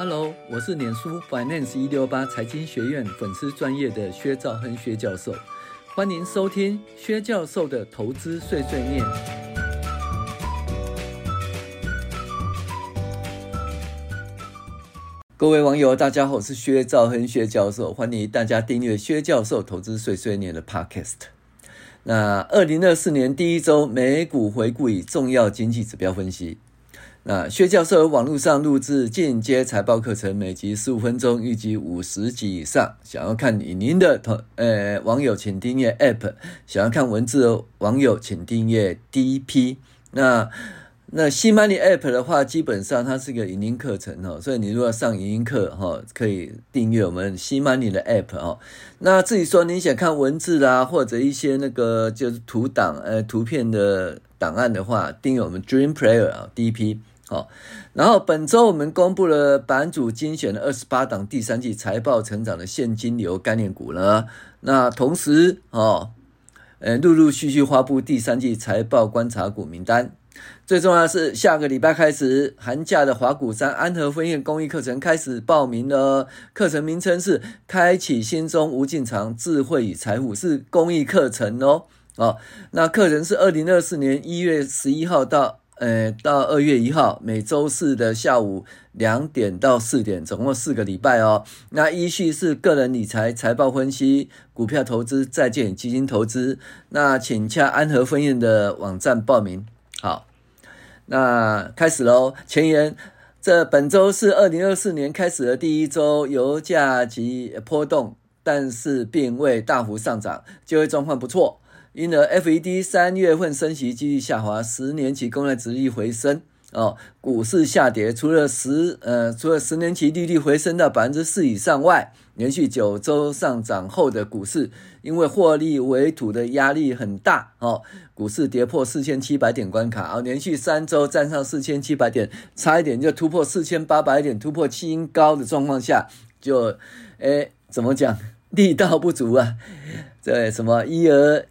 Hello，我是脸书 Finance 一六八财经学院粉丝专业的薛兆亨薛教授，欢迎收听薛教授的投资碎碎念。各位网友，大家好，我是薛兆亨薛教授，欢迎大家订阅薛教授投资碎碎念的 Podcast。那二零二四年第一周美股回顾与重要经济指标分析。那薛教授网络上录制进阶财报课程，每集十五分钟，预计五十集以上。想要看影音的同呃网友，请订阅 App；想要看文字的网友，请订阅 DP。那那 CMoney App 的话，基本上它是个影音课程哦，所以你如果上影音课哈，可以订阅我们 CMoney 的 App 哦。那至于说你想看文字啦，或者一些那个就是图档呃图片的档案的话，订阅我们 Dream Player 啊 DP。好，然后本周我们公布了版主精选的二十八档第三季财报成长的现金流概念股呢。那同时哦，呃，陆陆续续发布第三季财报观察股名单。最重要是，下个礼拜开始，寒假的华谷山安和分院公益课程开始报名了。课程名称是“开启心中无尽藏智慧与财富”，是公益课程哦。哦，那课程是二零二四年一月十一号到。呃，到二月一号，每周四的下午两点到四点，总共四个礼拜哦。那依序是个人理财、财报分析、股票投资、债券基金投资。那请洽安和分院的网站报名。好，那开始喽。前言：这本周是二零二四年开始的第一周，油价及波动，但是并未大幅上涨，就业状况不错。因而，FED 三月份升息几率下滑，十年期公债殖利率回升，哦，股市下跌。除了十呃，除了十年期利率回升到百分之四以上外，连续九周上涨后的股市，因为获利为土的压力很大，哦，股市跌破四千七百点关卡，哦，连续三周站上四千七百点，差一点就突破四千八百点，突破新高的状况下，就，诶，怎么讲，力道不足啊？对，什么一而。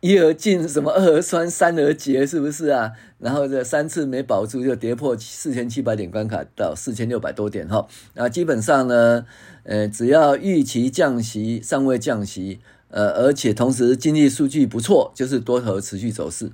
一而进，什么二而酸，三而竭，是不是啊？然后这三次没保住，就跌破四千七百点关卡，到四千六百多点哈。那基本上呢，呃，只要预期降息，尚未降息，呃，而且同时经济数据不错，就是多头持续走势。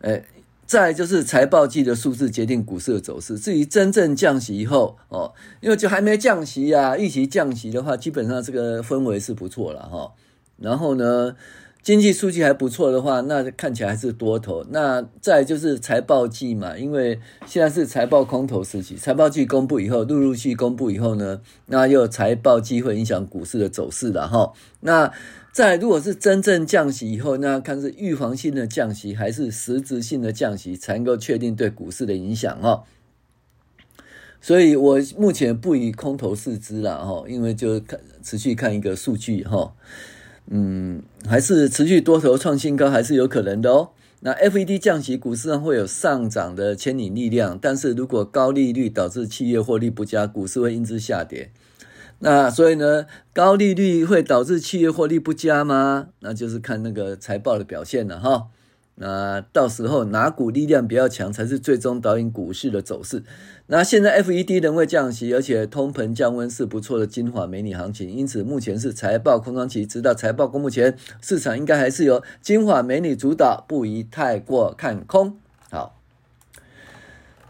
呃，再就是财报季的数字决定股市的走势。至于真正降息以后哦，因为就还没降息啊，预期降息的话，基本上这个氛围是不错了哈。然后呢，经济数据还不错的话，那看起来还是多头。那再就是财报季嘛，因为现在是财报空头时期，财报季公布以后，陆陆续公布以后呢，那又财报机会影响股市的走势了哈。那再如果是真正降息以后，那看是预防性的降息还是实质性的降息，才能够确定对股市的影响哈。所以我目前不以空头视之了哈，因为就看持续看一个数据哈。嗯，还是持续多头创新高，还是有可能的哦。那 FED 降息，股市上会有上涨的牵引力量，但是如果高利率导致企业获利不佳，股市会因之下跌。那所以呢，高利率会导致企业获利不佳吗？那就是看那个财报的表现了哈。那到时候哪股力量比较强，才是最终导引股市的走势。那现在 FED 仍未降息，而且通膨降温是不错的金华美女行情，因此目前是财报空窗期，直到财报公布前，市场应该还是由金华美女主导，不宜太过看空。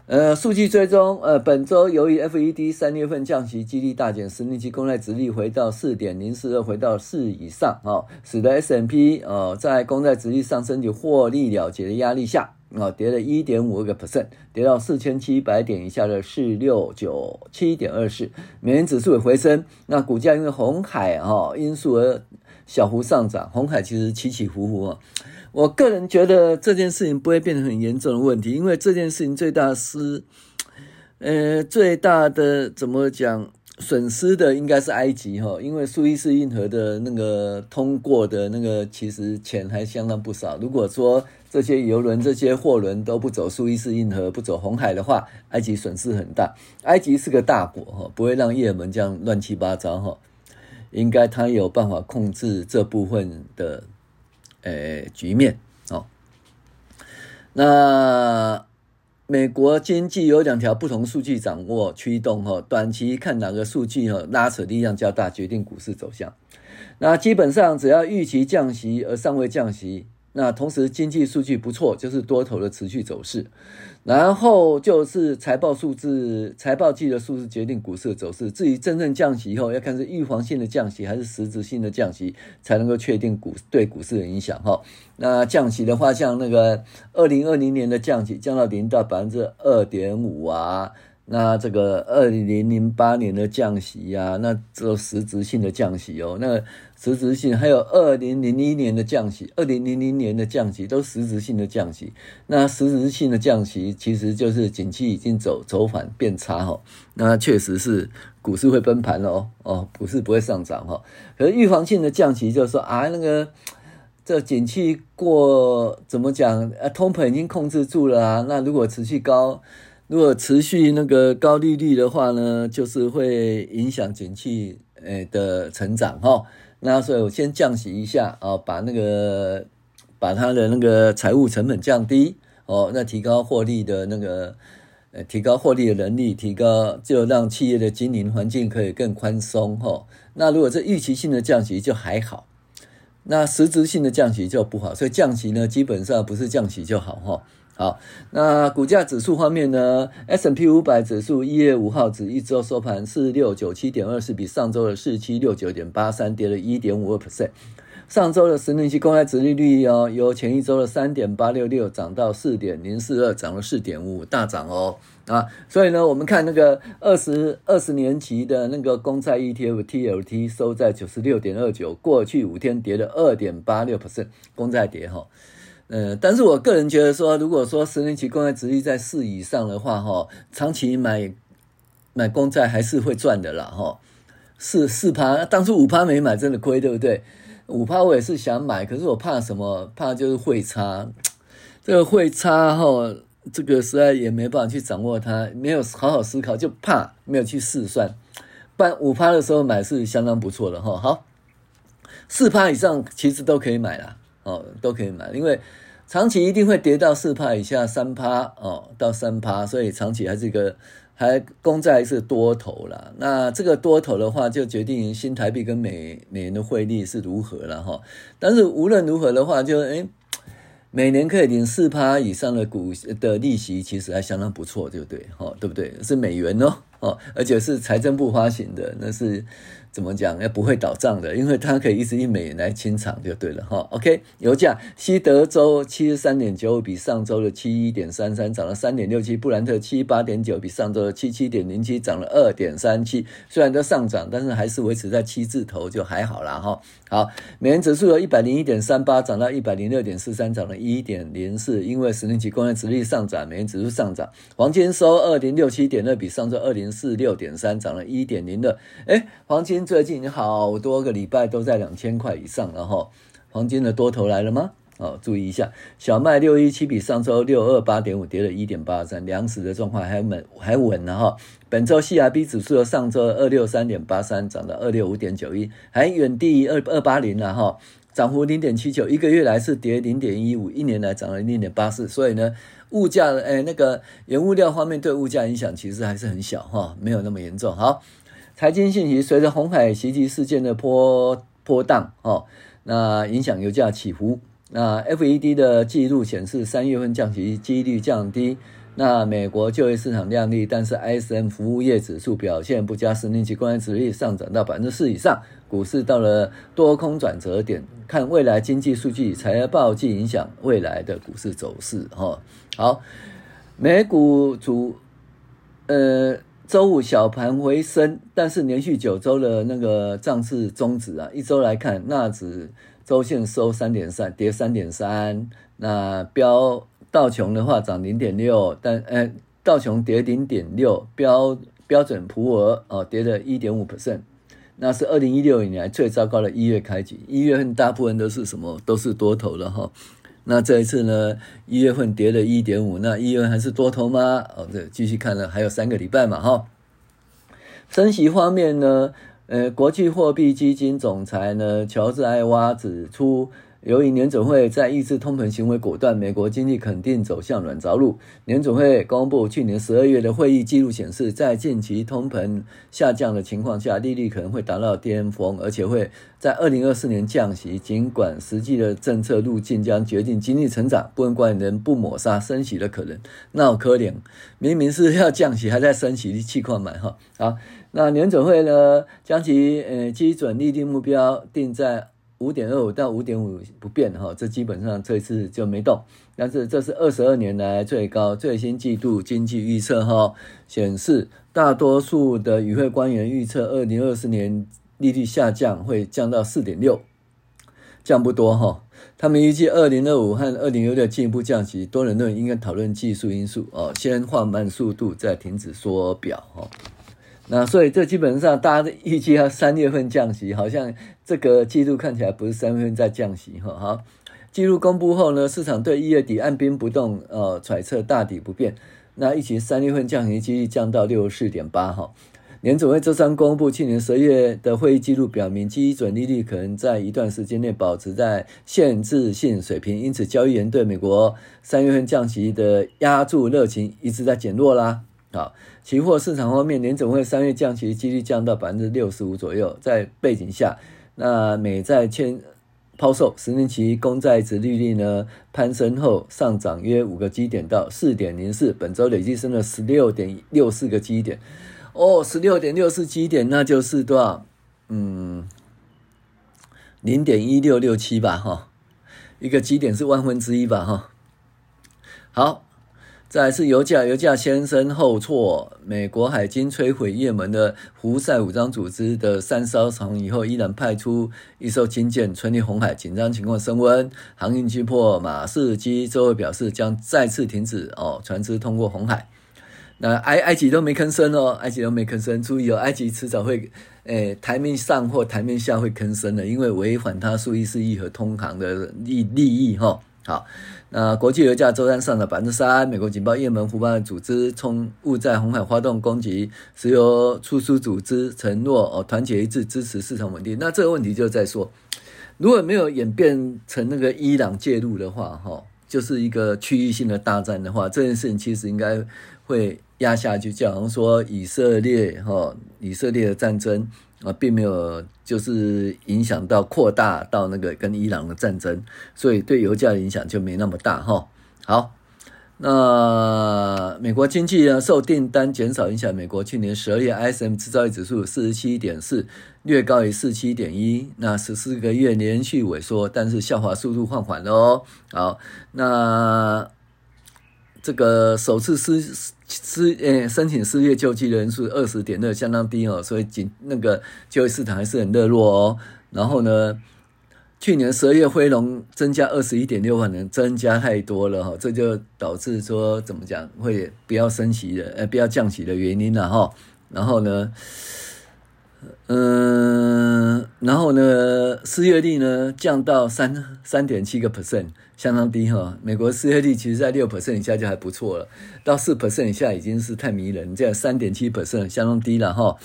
呃，数据追踪，呃，本周由于 FED 三月份降息几率大减，十年期公债殖利率回到四点零四二，回到四以上，哦，使得 S&P 哦在公债殖利率上升及获利了结的压力下，哦，跌了一点五个 percent，跌到四千七百点以下的四六九七点二四，美元指数也回升，那股价因为红海哈因素而小幅上涨，红海其实起起伏伏啊。我个人觉得这件事情不会变成很严重的问题，因为这件事情最大失，呃，最大的怎么讲损失的应该是埃及哈，因为苏伊士运河的那个通过的那个其实钱还相当不少。如果说这些游轮、这些货轮都不走苏伊士运河、不走红海的话，埃及损失很大。埃及是个大国哈，不会让也门这样乱七八糟哈，应该他有办法控制这部分的。呃，局面哦，那美国经济有两条不同数据掌握驱动哈，短期看哪个数据哈拉扯力量较大，决定股市走向。那基本上只要预期降息而尚未降息。那同时经济数据不错，就是多头的持续走势，然后就是财报数字、财报季的数字决定股市的走势。至于真正降息以后，要看是预防性的降息还是实质性的降息，才能够确定股对股市的影响哈。那降息的话，像那个二零二零年的降息降到零到百分之二点五啊。那这个二零零八年的降息呀、啊，那这实质性的降息哦，那实质性还有二零零一年的降息，二零零零年的降息都实质性的降息。那实质性的降息其实就是景气已经走走反变差哈，那确实是股市会崩盘了哦哦，股市不会上涨哈。可是预防性的降息就是说啊，那个这景气过怎么讲啊，通膨已经控制住了啊，那如果持续高。如果持续那个高利率的话呢，就是会影响景气诶的成长哈。那所以我先降息一下啊，把那个把它的那个财务成本降低哦，那提高获利的那个呃提高获利的能力，提高就让企业的经营环境可以更宽松哈。那如果是预期性的降息就还好，那实质性的降息就不好。所以降息呢，基本上不是降息就好哈。好，那股价指数方面呢？S&P 五百指数一月五号指一周收盘四六九七点二四，比上周的四七六九点八三跌了一点五二 percent。上周的十年期公开殖利率哦，由前一周的三点八六六涨到四点零四二，涨了四点五五，大涨哦啊！所以呢，我们看那个二十二十年期的那个公债 ETF TLT 收在九十六点二九，过去五天跌了二点八六 percent，公债跌哈。呃，但是我个人觉得说，如果说十年期公债殖利率在四以上的话，哈，长期买买公债还是会赚的啦，哈。四四趴，当初五趴没买，真的亏，对不对？五趴我也是想买，可是我怕什么？怕就是汇差，这个汇差哈，这个实在也没办法去掌握它，没有好好思考，就怕没有去试算。不然五趴的时候买是相当不错的哈。好，四趴以上其实都可以买啦，哦，都可以买，因为。长期一定会跌到四趴以下，三趴哦，到三趴，所以长期还是一个还公债是多头啦。那这个多头的话，就决定新台币跟美美元的汇率是如何了哈。但是无论如何的话，就诶每年可以领四趴以上的股的利息，其实还相当不错，对不对？哈，对不对？是美元哦，哦，而且是财政部发行的，那是。怎么讲？也不会倒账的，因为它可以一直以美元来清场就对了哈。OK，油价西德州七十三点九，比上周的七一点三三涨了三点六七；布兰特七八点九，比上周的七七点零七涨了二点三七。虽然都上涨，但是还是维持在七字头，就还好啦哈。好，美元指数由一百零一点三八涨到一百零六点四三，涨了一点零四。因为十年期公债殖利率上涨，美元指数上涨。黄金收二零六七点二，比上周二零四六点三涨了一点零二。哎，黄金。最近好多个礼拜都在两千块以上了哈，黄金的多头来了吗？哦，注意一下，小麦六一七比上周六二八点五跌了一点八三，粮食的状况还稳还稳呢哈。本周 CRB 指数的上周二六三点八三涨到二六五点九一，还远低于二二八零了哈，涨幅零点七九，一个月来是跌零点一五，一年来涨了零点八四，所以呢，物价哎那个原物料方面对物价影响其实还是很小哈，没有那么严重。好。财经信息：随着红海袭击事件的波波荡哦，那影响油价起伏。那 FED 的记录显示，三月份降息几率降低。那美国就业市场亮丽，但是 ISM 服务业指数表现不佳，十年期公债殖率上涨到百分之四以上，股市到了多空转折点。看未来经济数据，财报季影响未来的股市走势。哈，好，美股主呃。周五小盘回升，但是连续九周的那个涨势终止啊！一周来看，纳指周线收三点三，跌三点三。那标道琼的话涨零点六，但呃道琼跌零点六，标标准普尔哦跌了一点五 percent。那是二零一六年来最糟糕的一月开局，一月份大部分都是什么？都是多头的哈。那这一次呢，一月份跌了一点五，那一月份还是多头吗？哦，对，继续看了，还有三个礼拜嘛，哈。升息方面呢，呃，国际货币基金总裁呢，乔治艾娃指出，由于联准会在抑制通膨行为果断，美国经济肯定走向软着陆。联准会公布去年十二月的会议记录显示，在近期通膨下降的情况下，利率可能会达到巅峰，而且会在二零二四年降息。尽管实际的政策路径将决定经济成长，部分官员不抹杀升息的可能。那好可怜，明明是要降息，还在升息，气况满哈。好，那联准会呢，将其呃基准利率目标定在。五点二五到五点五不变哈，这基本上这次就没动。但是这是二十二年来最高，最新季度经济预测哈显示，大多数的与会官员预测二零二四年利率下降会降到四点六，降不多哈。他们预计二零二五和二零二六进一步降息，多人认为应该讨论技术因素哦，先放慢速度，再停止缩表哈。那所以这基本上大家的预计要三月份降息，好像这个季度看起来不是三月份在降息哈。好，记录公布后呢，市场对一月底按兵不动，呃，揣测大底不变。那预期三月份降息几率降到六十四点八哈。联准会周三公布去年十月的会议记录，表明基准利率可能在一段时间内保持在限制性水平，因此交易员对美国三月份降息的押注热情一直在减弱啦。好，期货市场方面，联总会三月降息几率降到百分之六十五左右。在背景下，那美债签抛售，十年期公债殖利率呢攀升后上涨约五个基点到四点零四，本周累计升了十六点六四个基点。哦，十六点六四基点，那就是多少？嗯，零点一六六七吧，哈，一个基点是万分之一吧，哈。好。再来是油价，油价先升后挫。美国海军摧毁也门的胡塞武装组织的三艘船以后，依然派出一艘军舰穿越红海，紧张情况升温。航运巨擘马士基周二表示，将再次停止哦船只通过红海。那埃埃及都没吭声哦，埃及都没吭声。注意哦，埃及迟早会诶、台面上或台面下会吭声的，因为违反他苏伊士运河通航的利利益哈。好。那国际油价周三上涨百分之三。美国警报，也门胡塞组织从误在红海发动攻击，石油输出组织承诺哦团结一致支持市场稳定。那这个问题就在说，如果没有演变成那个伊朗介入的话，哈，就是一个区域性的大战的话，这件事情其实应该会压下去。就好像说以色列哈，以色列的战争。啊，并没有就是影响到扩大到那个跟伊朗的战争，所以对油价的影响就没那么大哈。好，那美国经济呢，受订单减少影响，美国去年十二月 ISM 制造业指数四十七点四，略高于四七点一，那十四个月连续萎缩，但是下滑速度放缓了哦。好，那。这个首次失失诶申请失业救济人数二十点二，相当低哦，所以仅那个就业市场还是很热络哦。然后呢，去年十二月辉龙增加二十一点六万人，增加太多了哈，这就导致说怎么讲会不要升息的，呃，不要降息的原因了哈。然后呢，嗯，然后呢，失业率呢降到三三点七个 percent。相当低哈，美国失业率其实在六 percent 以下就还不错了，到四 percent 以下已经是太迷人，这样三点七 percent 相当低了哈。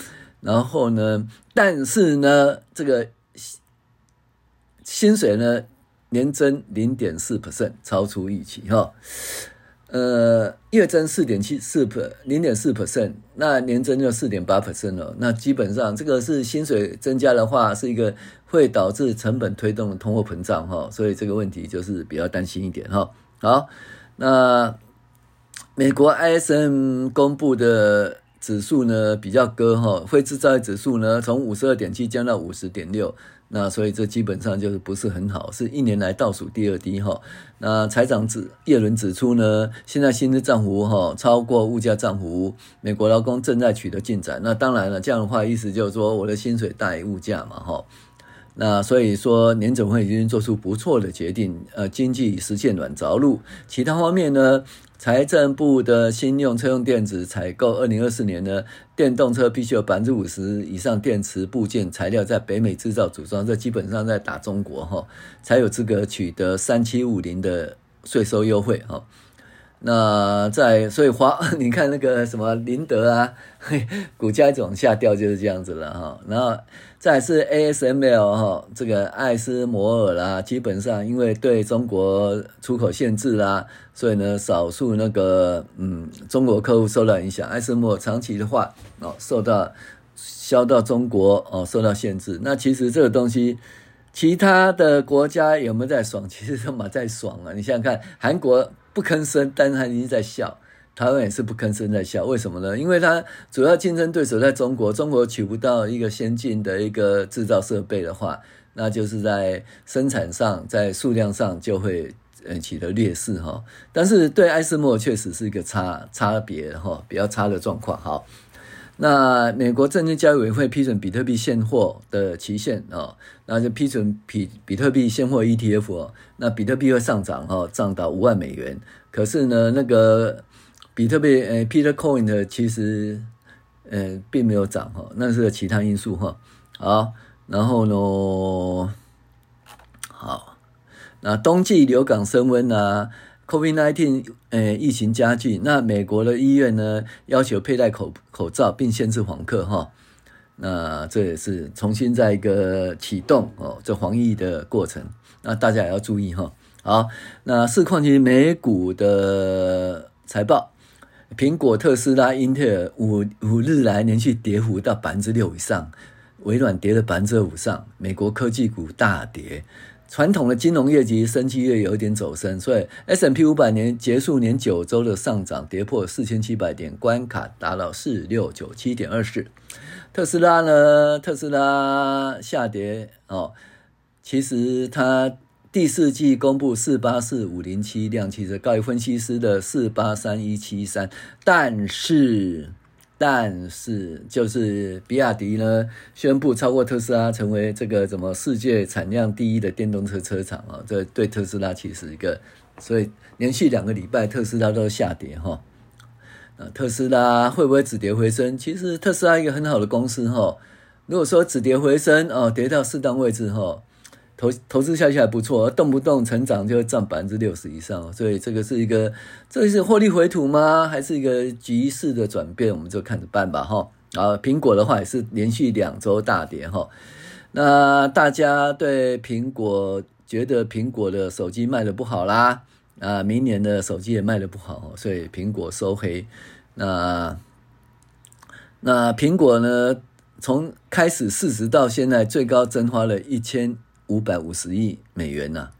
然后呢，但是呢，这个薪水呢年增零点四 percent，超出预期哈。呃，月增四点七四 per 零点四 percent，那年增就四点八 percent 了。那基本上这个是薪水增加的话，是一个会导致成本推动通货膨胀哈，所以这个问题就是比较担心一点哈。好，那美国 ISM 公布的指数呢比较高哈，非制造业指数呢从五十二点七降到五十点六。那所以这基本上就是不是很好，是一年来倒数第二低哈。那财长指叶伦指出呢，现在薪资涨幅哈超过物价涨幅，美国劳工正在取得进展。那当然了，这样的话意思就是说我的薪水大于物价嘛哈。那所以说年总会已经做出不错的决定，呃，经济实现软着陆。其他方面呢？财政部的新用车用电子采购，二零二四年呢，电动车必须有百分之五十以上电池部件材料在北美制造组装，这基本上在打中国哈，才有资格取得三七五零的税收优惠哈。那在所以华，你看那个什么林德啊，股价一直往下掉就是这样子了哈。然后再是 ASML 哈，这个艾斯摩尔啦，基本上因为对中国出口限制啦，所以呢，少数那个嗯中国客户受到影响。艾斯摩尔长期的话哦，受到销到中国哦，受到限制。那其实这个东西，其他的国家有没有在爽？其实他妈在爽啊！你想想看，韩国。不吭声，但是他已经在笑。台湾也是不吭声在笑，为什么呢？因为它主要竞争对手在中国，中国取不到一个先进的一个制造设备的话，那就是在生产上，在数量上就会呃取得劣势哈。但是对艾斯莫确实是一个差差别哈，比较差的状况哈。那美国证券交易委员会批准比特币现货的期限啊，那就批准比比特币现货 ETF，那比特币会上涨哈，涨到五万美元。可是呢，那个比特币呃，Peter Coin 的其实呃并没有涨哈，那是其他因素哈。好，然后呢，好，那冬季流感升温啊。COVID-19，呃，疫情加剧，那美国的医院呢，要求佩戴口口罩，并限制访客哈。那这也是重新再一个启动哦，这防疫的过程。那大家也要注意哈。好，那市况及美股的财报，苹果、特斯拉、英特尔五五日来连续跌幅到百分之六以上，微软跌了百分之五上，美国科技股大跌。传统的金融业绩生技业有一点走深，所以 S M P 五百年结束年九周的上涨，跌破四千七百点关卡，达到四六九七点二四。特斯拉呢？特斯拉下跌哦，其实它第四季公布四八四五零七辆汽车，高于分析师的四八三一七三，但是。但是，就是比亚迪呢，宣布超过特斯拉，成为这个怎么世界产量第一的电动车车厂啊？这对特斯拉其实一个，所以连续两个礼拜特斯拉都下跌哈。特斯拉会不会止跌回升？其实特斯拉一个很好的公司哈，如果说止跌回升哦，跌到适当位置哈。投投资下去还不错，动不动成长就占百分之六十以上，所以这个是一个，这是获利回吐吗？还是一个局势的转变？我们就看着办吧，哈。啊，苹果的话也是连续两周大跌，哈。那大家对苹果觉得苹果的手机卖的不好啦，啊，明年的手机也卖的不好，所以苹果收黑。那那苹果呢？从开始市值到现在最高蒸发了一千。五百五十亿美元呐、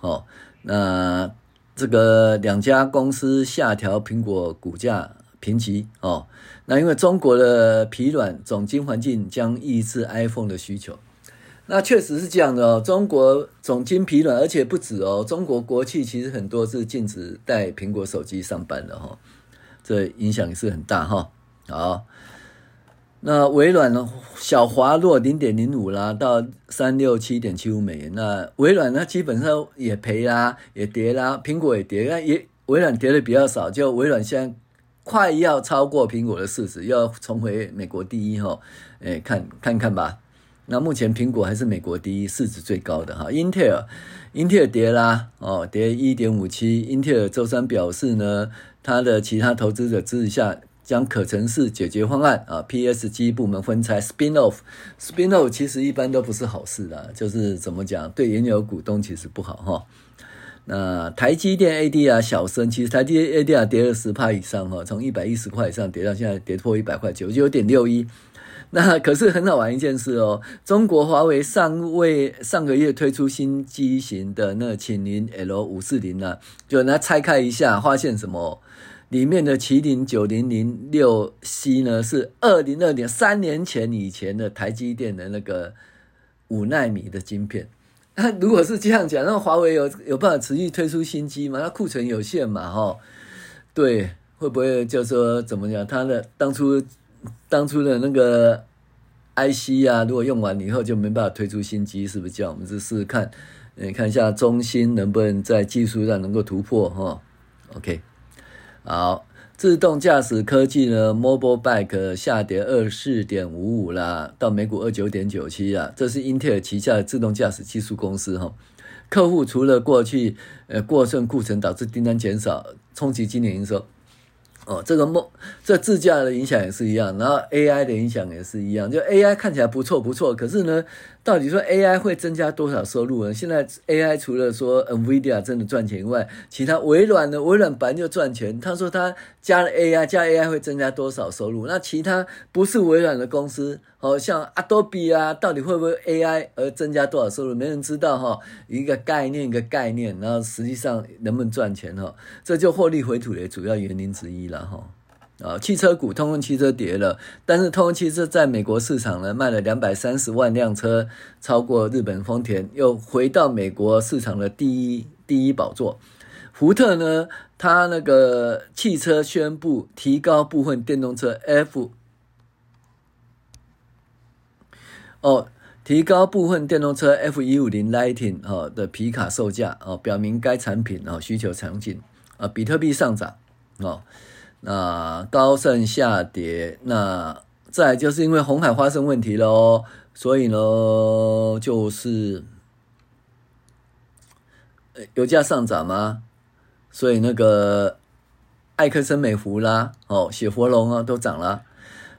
哦，那这个两家公司下调苹果股价评级哦，那因为中国的疲软总经环境将抑制 iPhone 的需求，那确实是这样的哦，中国总经疲软，而且不止哦，中国国企其实很多是禁止带苹果手机上班的哈、哦，这影响也是很大哈、哦，好。那微软呢？小滑落零点零五啦，到三六七点七五美元。那微软呢，基本上也赔啦，也跌啦。苹果也跌，那也微软跌的比较少。就微软现在快要超过苹果的市值，要重回美国第一哈。哎，看看看吧。那目前苹果还是美国第一，市值最高的哈。英特尔，英特尔跌啦，哦，跌一点五七。英特尔周三表示呢，它的其他投资者支持下。将可程式解决方案啊，PSG 部门分拆 spin off，spin off 其实一般都不是好事的，就是怎么讲，对原有股东其实不好哈。那台积电 ADR 小升，其实台积电 ADR 跌了十趴以上哈，从一百一十块以上跌到现在跌破一百块九，九点六一。那可是很好玩一件事哦，中国华为上位上个月推出新机型的那麒麟 L 五四零呢，就拿拆开一下，发现什么？里面的麒麟九零零六 C 呢，是二零二年三年前以前的台积电的那个五纳米的晶片。那如果是这样讲，那华为有有办法持续推出新机吗？它库存有限嘛，哈。对，会不会就说怎么讲？它的当初当初的那个 IC 啊，如果用完以后就没办法推出新机，是不是这样？我们就试试看，你看一下中芯能不能在技术上能够突破，哈。OK。好，自动驾驶科技呢？Mobile Bike 下跌二四点五五啦，到每股二九点九七啊。这是英特尔旗下的自动驾驶技术公司哈。客户除了过去呃过剩库存导致订单减少，冲击今年营收。哦，这个梦，这自驾的影响也是一样，然后 AI 的影响也是一样。就 AI 看起来不错不错，可是呢，到底说 AI 会增加多少收入呢？现在 AI 除了说 NVIDIA 真的赚钱以外，其他微软呢，微软本来就赚钱。他说他加了 AI，加 AI 会增加多少收入？那其他不是微软的公司，哦，像 Adobe 啊，到底会不会 AI 而增加多少收入？没人知道哈，一个概念一个概念，然后实际上能不能赚钱哈？这就获利回吐的主要原因之一了。然啊，汽车股，通用汽车跌了，但是通用汽车在美国市场呢卖了两百三十万辆车，超过日本丰田，又回到美国市场的第一第一宝座。福特呢，它那个汽车宣布提高部分电动车 F，哦，提高部分电动车 F 一五零 Lighting 哦的皮卡售价哦，表明该产品哦需求强劲啊，比特币上涨哦。那高盛下跌，那再就是因为红海发生问题喽，所以呢，就是油价上涨嘛，所以那个艾克森美孚啦，哦，雪佛龙啊都涨了，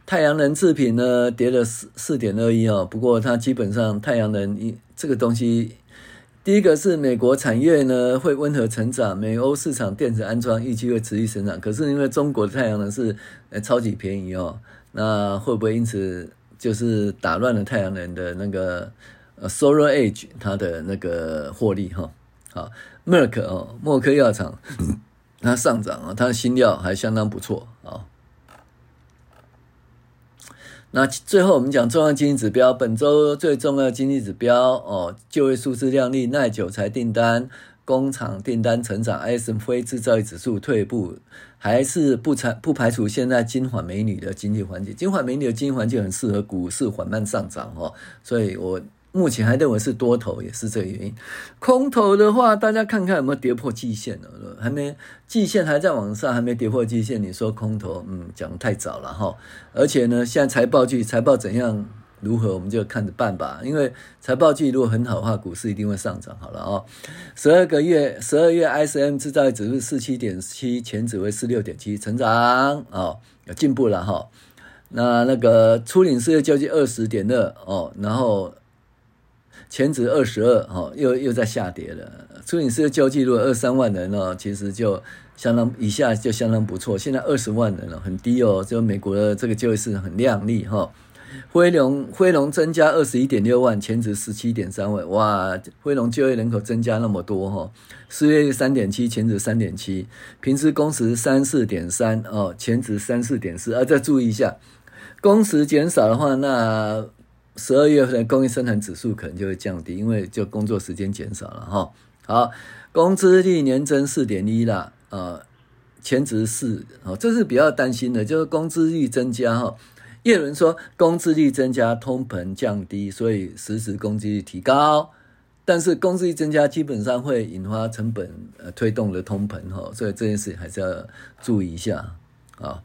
太阳能制品呢跌了四四点二一哦，不过它基本上太阳能一这个东西。第一个是美国产业呢会温和成长，美欧市场电子安装预计会持续成长。可是因为中国的太阳能是呃超级便宜哦，那会不会因此就是打乱了太阳能的那个呃 Solar Age 它的那个获利哈？好，Merck 哦，默克药厂它上涨啊，它的新药还相当不错啊。那最后我们讲重要经济指标，本周最重要的经济指标哦，就业数字亮丽，耐久才订单、工厂订单成长，ISM 非制造业指数退步，还是不排不排除现在金环美女的经济环境，金环美女的经济环境很适合股市缓慢上涨哦，所以我。目前还认为是多头，也是这个原因。空头的话，大家看看有没有跌破季线了？还没，季线还在往上，还没跌破季线。你说空头，嗯，讲得太早了哈。而且呢，现在财报季，财报怎样如何，我们就看着办吧。因为财报季如果很好的话，股市一定会上涨。好了啊，十二个月，十二月 ISM 制造业指数四七点七，前指为四六点七，成长哦，有进步了哈。那那个初领失业救济二十点二哦，然后。前值二十二，哈，又又在下跌了。初领失业救济如果二三万人哦，其实就相当以下就相当不错。现在二十万人了，很低哦。就美国的这个就业市场很亮丽哈。辉龙辉龙增加二十一点六万，前值十七点三万，哇，辉龙就业人口增加那么多哈。失业率三点七，前值三点七，平时工时三四点三哦，前值三四点四。啊，再注意一下，工时减少的话，那。十二月份的工业生产指数可能就会降低，因为就工作时间减少了哈。好，工资率年增四点一啦，呃，前值四，哦，这是比较担心的，就是工资率增加哈。叶伦说，工资率增加，通膨降低，所以实时工资率提高，但是工资率增加基本上会引发成本呃推动的通膨哈，所以这件事还是要注意一下啊。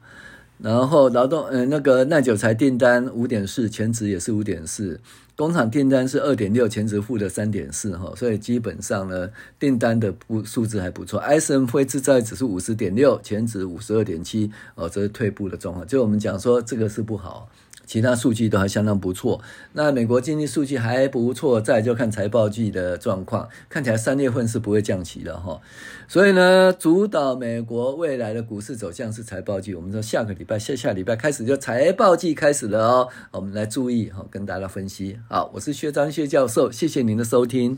然后劳动，嗯，那个耐久材订单五点四，前值也是五点四，工厂订单是二点六，前值负的三点四，哈，所以基本上呢，订单的不数字还不错。ISM 非制造指数五十点六，前值五十二点七，哦，这是退步的状况。就我们讲说，这个是不好。其他数据都还相当不错，那美国经济数据还不错，再就看财报季的状况，看起来三月份是不会降息的哈，所以呢，主导美国未来的股市走向是财报季。我们说下个礼拜、下下礼拜开始就财报季开始了哦，我们来注意哈，跟大家分析。好，我是薛章薛教授，谢谢您的收听。